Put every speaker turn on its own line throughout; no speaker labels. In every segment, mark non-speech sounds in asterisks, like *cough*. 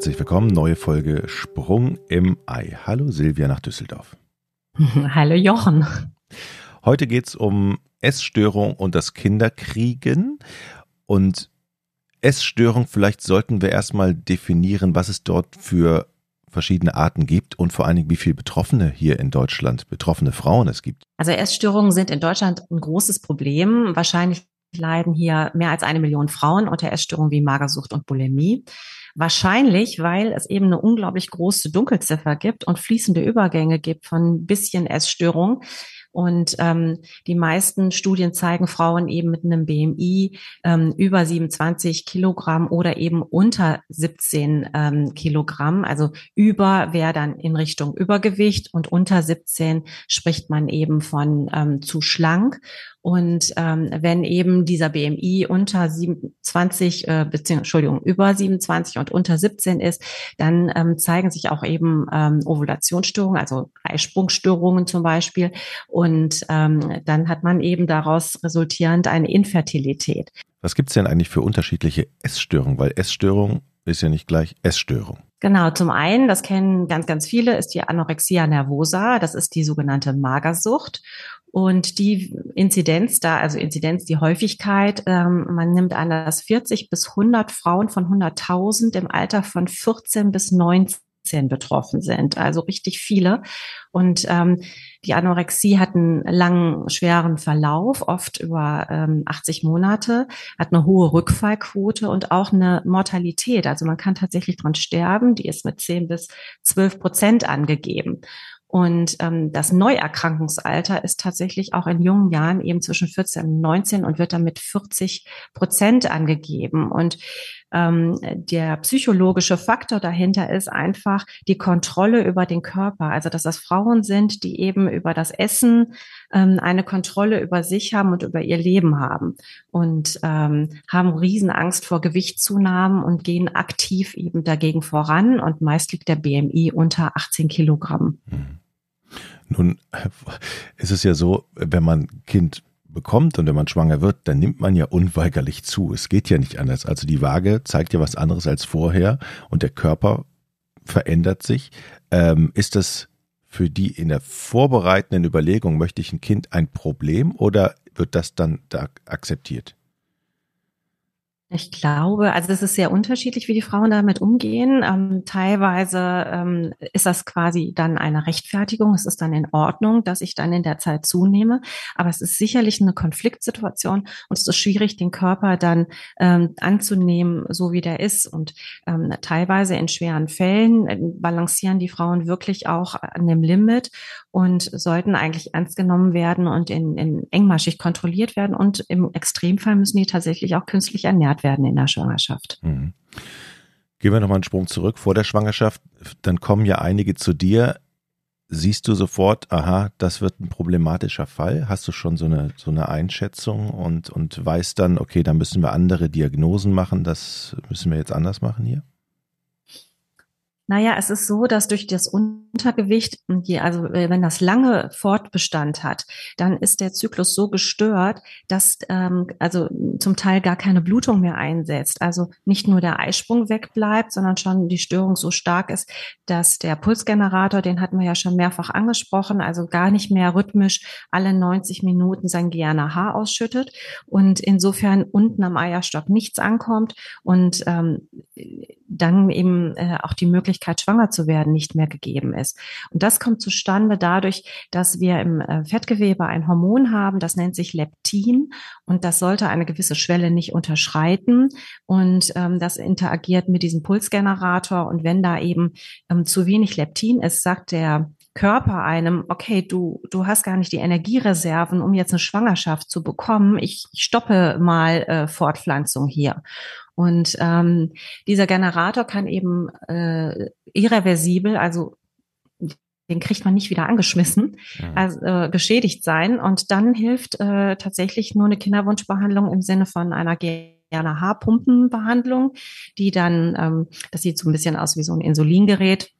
herzlich willkommen. Neue Folge Sprung im Ei. Hallo Silvia nach Düsseldorf. *laughs*
Hallo Jochen.
Heute geht es um Essstörung und das Kinderkriegen. Und Essstörung, vielleicht sollten wir erstmal definieren, was es dort für verschiedene Arten gibt und vor allen Dingen, wie viele Betroffene hier in Deutschland, betroffene Frauen es gibt.
Also Essstörungen sind in Deutschland ein großes Problem. Wahrscheinlich leiden hier mehr als eine Million Frauen unter Essstörungen wie Magersucht und Bulimie. Wahrscheinlich, weil es eben eine unglaublich große Dunkelziffer gibt und fließende Übergänge gibt von bisschen Essstörung und ähm, die meisten Studien zeigen Frauen eben mit einem BMI ähm, über 27 Kilogramm oder eben unter 17 ähm, Kilogramm. Also über wäre dann in Richtung Übergewicht und unter 17 spricht man eben von ähm, zu schlank. Und ähm, wenn eben dieser BMI unter 27, äh, beziehungsweise Entschuldigung, über 27 und unter 17 ist, dann ähm, zeigen sich auch eben ähm, Ovulationsstörungen, also Eisprungstörungen zum Beispiel. Und ähm, dann hat man eben daraus resultierend eine Infertilität.
Was gibt's denn eigentlich für unterschiedliche Essstörungen? Weil Essstörung ist ja nicht gleich Essstörung.
Genau, zum einen, das kennen ganz, ganz viele, ist die Anorexia nervosa. Das ist die sogenannte Magersucht. Und die Inzidenz da, also Inzidenz, die Häufigkeit, ähm, man nimmt an, dass 40 bis 100 Frauen von 100.000 im Alter von 14 bis 19 betroffen sind. Also richtig viele. Und ähm, die Anorexie hat einen langen, schweren Verlauf, oft über ähm, 80 Monate, hat eine hohe Rückfallquote und auch eine Mortalität. Also man kann tatsächlich dran sterben. Die ist mit 10 bis 12 Prozent angegeben. Und ähm, das Neuerkrankungsalter ist tatsächlich auch in jungen Jahren eben zwischen 14 und 19 und wird damit 40 Prozent angegeben. Und ähm, der psychologische Faktor dahinter ist einfach die Kontrolle über den Körper. Also dass das Frauen sind, die eben über das Essen ähm, eine Kontrolle über sich haben und über ihr Leben haben und ähm, haben Riesenangst vor Gewichtzunahmen und gehen aktiv eben dagegen voran. Und meist liegt der BMI unter 18 Kilogramm. Mhm.
Nun ist es ja so, wenn man Kind bekommt und wenn man schwanger wird, dann nimmt man ja unweigerlich zu. Es geht ja nicht anders. Also die Waage zeigt ja was anderes als vorher und der Körper verändert sich. Ähm, ist das für die in der vorbereitenden Überlegung, möchte ich ein Kind ein Problem oder wird das dann da akzeptiert?
Ich glaube, also es ist sehr unterschiedlich, wie die Frauen damit umgehen. Ähm, teilweise ähm, ist das quasi dann eine Rechtfertigung. Es ist dann in Ordnung, dass ich dann in der Zeit zunehme. Aber es ist sicherlich eine Konfliktsituation und es ist schwierig, den Körper dann ähm, anzunehmen, so wie der ist. Und ähm, teilweise in schweren Fällen äh, balancieren die Frauen wirklich auch an dem Limit und sollten eigentlich ernst genommen werden und in, in engmaschig kontrolliert werden. Und im Extremfall müssen die tatsächlich auch künstlich ernährt werden in der Schwangerschaft. Mhm.
Gehen wir nochmal einen Sprung zurück vor der Schwangerschaft. Dann kommen ja einige zu dir. Siehst du sofort, aha, das wird ein problematischer Fall? Hast du schon so eine, so eine Einschätzung und, und weißt dann, okay, da müssen wir andere Diagnosen machen, das müssen wir jetzt anders machen hier?
Naja, es ist so, dass durch das Untergewicht, also äh, wenn das lange Fortbestand hat, dann ist der Zyklus so gestört, dass ähm, also zum Teil gar keine Blutung mehr einsetzt. Also nicht nur der Eisprung wegbleibt, sondern schon die Störung so stark ist, dass der Pulsgenerator, den hatten wir ja schon mehrfach angesprochen, also gar nicht mehr rhythmisch alle 90 Minuten sein GNAH ausschüttet und insofern unten am Eierstock nichts ankommt und ähm, dann eben äh, auch die Möglichkeit, schwanger zu werden, nicht mehr gegeben ist. Und das kommt zustande dadurch, dass wir im äh, Fettgewebe ein Hormon haben, das nennt sich Leptin und das sollte eine gewisse Schwelle nicht unterschreiten und ähm, das interagiert mit diesem Pulsgenerator und wenn da eben ähm, zu wenig Leptin ist, sagt der Körper einem, okay, du, du hast gar nicht die Energiereserven, um jetzt eine Schwangerschaft zu bekommen. Ich, ich stoppe mal äh, Fortpflanzung hier. Und ähm, dieser Generator kann eben äh, irreversibel, also den kriegt man nicht wieder angeschmissen, ja. also, äh, geschädigt sein. Und dann hilft äh, tatsächlich nur eine Kinderwunschbehandlung im Sinne von einer gerne Haarpumpenbehandlung, die dann, ähm, das sieht so ein bisschen aus wie so ein Insulingerät,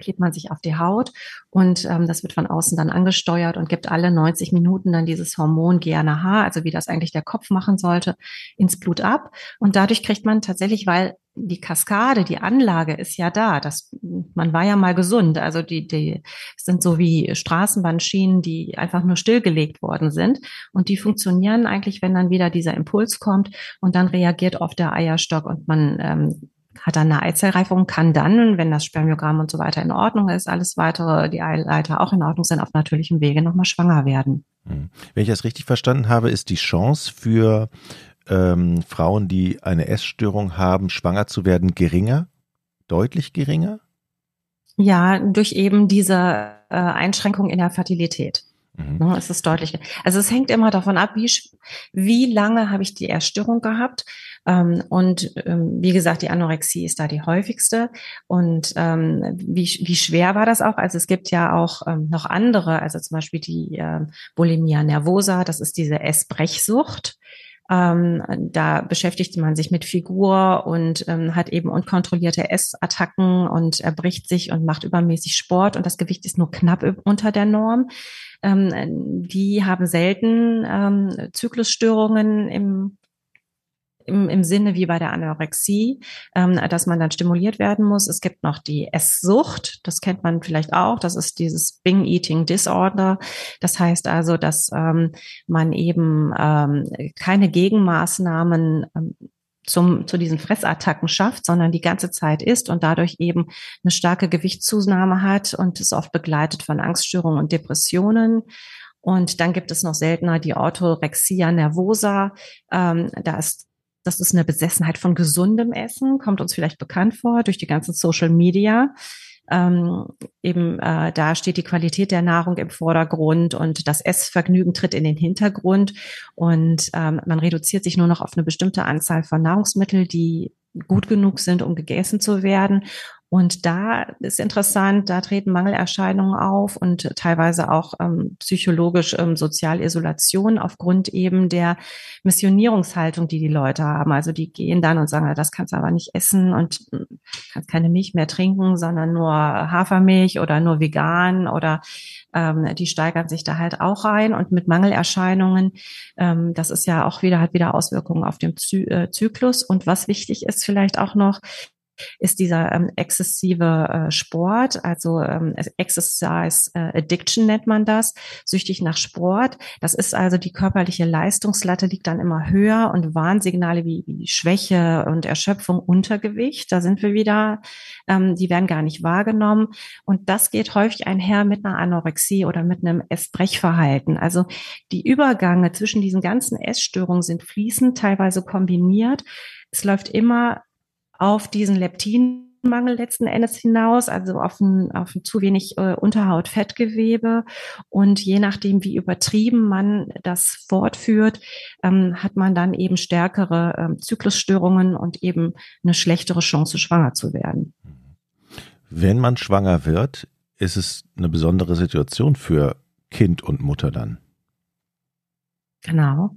klebt man sich auf die Haut und ähm, das wird von außen dann angesteuert und gibt alle 90 Minuten dann dieses Hormon GNAH, also wie das eigentlich der Kopf machen sollte, ins Blut ab. Und dadurch kriegt man tatsächlich, weil die Kaskade, die Anlage ist ja da. Das, man war ja mal gesund. Also die, die sind so wie Straßenbahnschienen, die einfach nur stillgelegt worden sind. Und die funktionieren eigentlich, wenn dann wieder dieser Impuls kommt und dann reagiert auf der Eierstock und man ähm, hat dann eine Eizellreifung, kann dann, wenn das Spermiogramm und so weiter in Ordnung ist, alles weitere, die Eileiter auch in Ordnung sind, auf natürlichem Wege nochmal schwanger werden.
Hm. Wenn ich das richtig verstanden habe, ist die Chance für ähm, Frauen, die eine Essstörung haben, schwanger zu werden, geringer? Deutlich geringer?
Ja, durch eben diese äh, Einschränkung in der Fertilität. Mhm. Ne, es ist deutlich. Also es hängt immer davon ab, wie, wie lange habe ich die Essstörung gehabt. Ähm, und ähm, wie gesagt, die Anorexie ist da die häufigste. Und ähm, wie, wie schwer war das auch? Also es gibt ja auch noch andere, also zum Beispiel die Bulimia nervosa, das ist diese Essbrechsucht. Ähm, da beschäftigt man sich mit Figur und ähm, hat eben unkontrollierte Essattacken und erbricht sich und macht übermäßig Sport und das Gewicht ist nur knapp unter der Norm. Ähm, die haben selten Zyklusstörungen im im, im Sinne wie bei der Anorexie, ähm, dass man dann stimuliert werden muss. Es gibt noch die Esssucht, das kennt man vielleicht auch, das ist dieses Bing Eating Disorder. Das heißt also, dass ähm, man eben ähm, keine Gegenmaßnahmen ähm, zum, zu diesen Fressattacken schafft, sondern die ganze Zeit isst und dadurch eben eine starke Gewichtszunahme hat und ist oft begleitet von Angststörungen und Depressionen. Und dann gibt es noch seltener die Orthorexia nervosa. Ähm, da ist das ist eine Besessenheit von gesundem Essen, kommt uns vielleicht bekannt vor durch die ganzen Social Media. Ähm, eben äh, da steht die Qualität der Nahrung im Vordergrund und das Essvergnügen tritt in den Hintergrund und ähm, man reduziert sich nur noch auf eine bestimmte Anzahl von Nahrungsmitteln, die gut genug sind, um gegessen zu werden und da ist interessant, da treten Mangelerscheinungen auf und teilweise auch ähm, psychologisch ähm, Sozialisolation aufgrund eben der Missionierungshaltung, die die Leute haben. Also die gehen dann und sagen, das kannst du aber nicht essen und hm, kannst keine Milch mehr trinken, sondern nur Hafermilch oder nur vegan oder ähm, die steigern sich da halt auch rein und mit Mangelerscheinungen, ähm, das ist ja auch wieder, hat wieder Auswirkungen auf den Zy äh, Zyklus. Und was wichtig ist vielleicht auch noch, ist dieser ähm, exzessive äh, Sport, also ähm, Exercise äh, Addiction nennt man das, süchtig nach Sport. Das ist also die körperliche Leistungslatte liegt dann immer höher und Warnsignale wie, wie Schwäche und Erschöpfung, Untergewicht, da sind wir wieder, ähm, die werden gar nicht wahrgenommen. Und das geht häufig einher mit einer Anorexie oder mit einem Essbrechverhalten. Also die Übergange zwischen diesen ganzen Essstörungen sind fließend, teilweise kombiniert. Es läuft immer auf diesen Leptinmangel letzten Endes hinaus, also auf ein, auf ein zu wenig äh, Unterhautfettgewebe. Und je nachdem, wie übertrieben man das fortführt, ähm, hat man dann eben stärkere ähm, Zyklusstörungen und eben eine schlechtere Chance, schwanger zu werden.
Wenn man schwanger wird, ist es eine besondere Situation für Kind und Mutter dann.
Genau.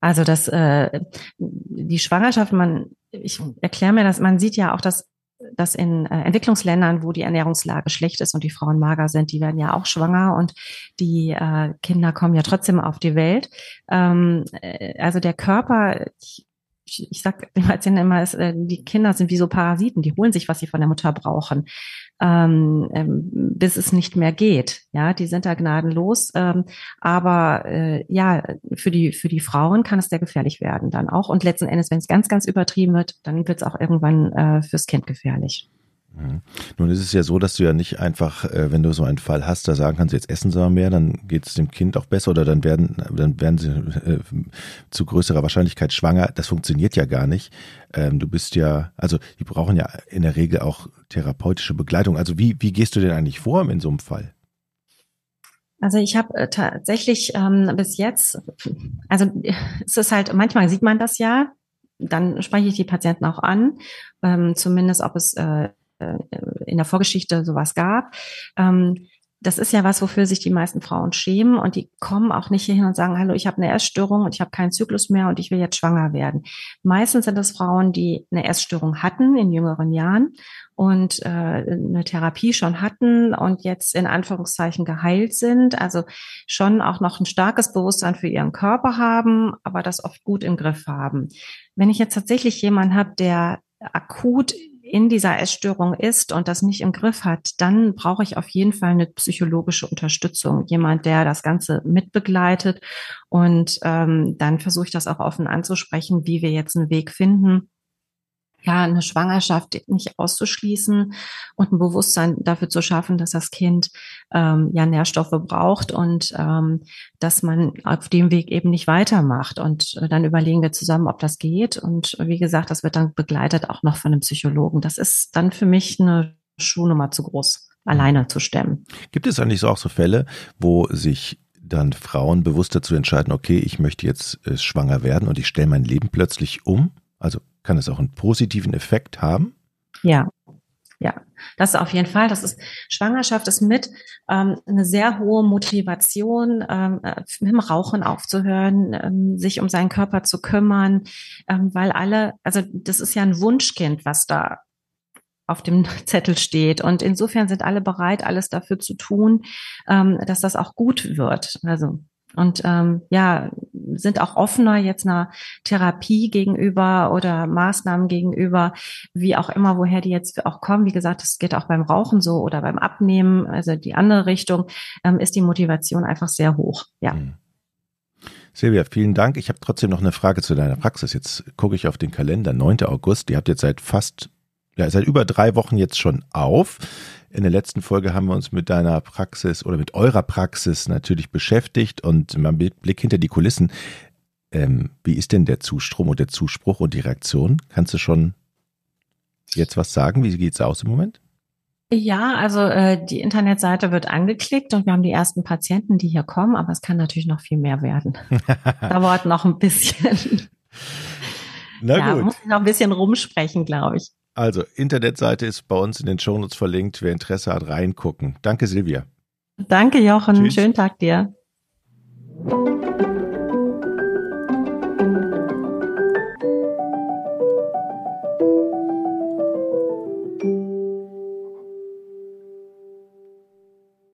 Also das, äh, die Schwangerschaft, man ich erkläre mir das, man sieht ja auch, dass dass in äh, Entwicklungsländern, wo die Ernährungslage schlecht ist und die Frauen mager sind, die werden ja auch schwanger und die äh, Kinder kommen ja trotzdem auf die Welt. Ähm, äh, also der Körper, ich ich, ich sag den Patienten immer, es, äh, die Kinder sind wie so Parasiten, die holen sich, was sie von der Mutter brauchen, ähm, ähm, bis es nicht mehr geht. Ja, die sind da gnadenlos. Ähm, aber äh, ja, für die für die Frauen kann es sehr gefährlich werden dann auch. Und letzten Endes, wenn es ganz ganz übertrieben wird, dann wird es auch irgendwann äh, fürs Kind gefährlich.
Mhm. Nun ist es ja so, dass du ja nicht einfach, äh, wenn du so einen Fall hast, da sagen kannst, jetzt essen sie mal mehr, dann geht es dem Kind auch besser oder dann werden, dann werden sie äh, zu größerer Wahrscheinlichkeit schwanger. Das funktioniert ja gar nicht. Ähm, du bist ja, also die brauchen ja in der Regel auch therapeutische Begleitung. Also wie, wie gehst du denn eigentlich vor in so einem Fall?
Also ich habe äh, tatsächlich ähm, bis jetzt, also es ist halt, manchmal sieht man das ja, dann spreche ich die Patienten auch an, ähm, zumindest ob es äh, in der Vorgeschichte sowas gab. Ähm, das ist ja was, wofür sich die meisten Frauen schämen und die kommen auch nicht hierhin und sagen, hallo, ich habe eine Essstörung und ich habe keinen Zyklus mehr und ich will jetzt schwanger werden. Meistens sind das Frauen, die eine Essstörung hatten in jüngeren Jahren und äh, eine Therapie schon hatten und jetzt in Anführungszeichen geheilt sind, also schon auch noch ein starkes Bewusstsein für ihren Körper haben, aber das oft gut im Griff haben. Wenn ich jetzt tatsächlich jemanden habe, der akut in dieser Essstörung ist und das nicht im Griff hat, dann brauche ich auf jeden Fall eine psychologische Unterstützung. Jemand, der das Ganze mitbegleitet. Und ähm, dann versuche ich das auch offen anzusprechen, wie wir jetzt einen Weg finden, ja, eine Schwangerschaft nicht auszuschließen und ein Bewusstsein dafür zu schaffen, dass das Kind ähm, ja Nährstoffe braucht und ähm, dass man auf dem Weg eben nicht weitermacht. Und äh, dann überlegen wir zusammen, ob das geht. Und wie gesagt, das wird dann begleitet auch noch von einem Psychologen. Das ist dann für mich eine Schuhnummer zu groß, alleine zu stemmen.
Gibt es eigentlich auch so Fälle, wo sich dann Frauen bewusst dazu entscheiden, okay, ich möchte jetzt äh, schwanger werden und ich stelle mein Leben plötzlich um? Also kann es auch einen positiven Effekt haben?
Ja, ja, das auf jeden Fall. Das ist Schwangerschaft ist mit ähm, eine sehr hohe Motivation, ähm, äh, mit dem Rauchen aufzuhören, ähm, sich um seinen Körper zu kümmern, ähm, weil alle, also das ist ja ein Wunschkind, was da auf dem *laughs* Zettel steht. Und insofern sind alle bereit, alles dafür zu tun, ähm, dass das auch gut wird. Also und ähm, ja, sind auch offener jetzt einer Therapie gegenüber oder Maßnahmen gegenüber, wie auch immer, woher die jetzt auch kommen. Wie gesagt, das geht auch beim Rauchen so oder beim Abnehmen, also die andere Richtung, ähm, ist die Motivation einfach sehr hoch. Ja. Mhm.
Silvia, vielen Dank. Ich habe trotzdem noch eine Frage zu deiner Praxis. Jetzt gucke ich auf den Kalender, 9. August. Die habt jetzt seit fast, ja, seit über drei Wochen jetzt schon auf. In der letzten Folge haben wir uns mit deiner Praxis oder mit eurer Praxis natürlich beschäftigt und mal mit Blick hinter die Kulissen. Ähm, wie ist denn der Zustrom und der Zuspruch und die Reaktion? Kannst du schon jetzt was sagen? Wie sieht es aus im Moment?
Ja, also äh, die Internetseite wird angeklickt und wir haben die ersten Patienten, die hier kommen, aber es kann natürlich noch viel mehr werden. *laughs* Dauert noch ein bisschen. Na ja, gut. Muss ich noch ein bisschen rumsprechen, glaube ich.
Also, Internetseite ist bei uns in den Shownotes verlinkt. Wer Interesse hat, reingucken. Danke, Silvia.
Danke, Jochen. Tschüss. Schönen Tag dir.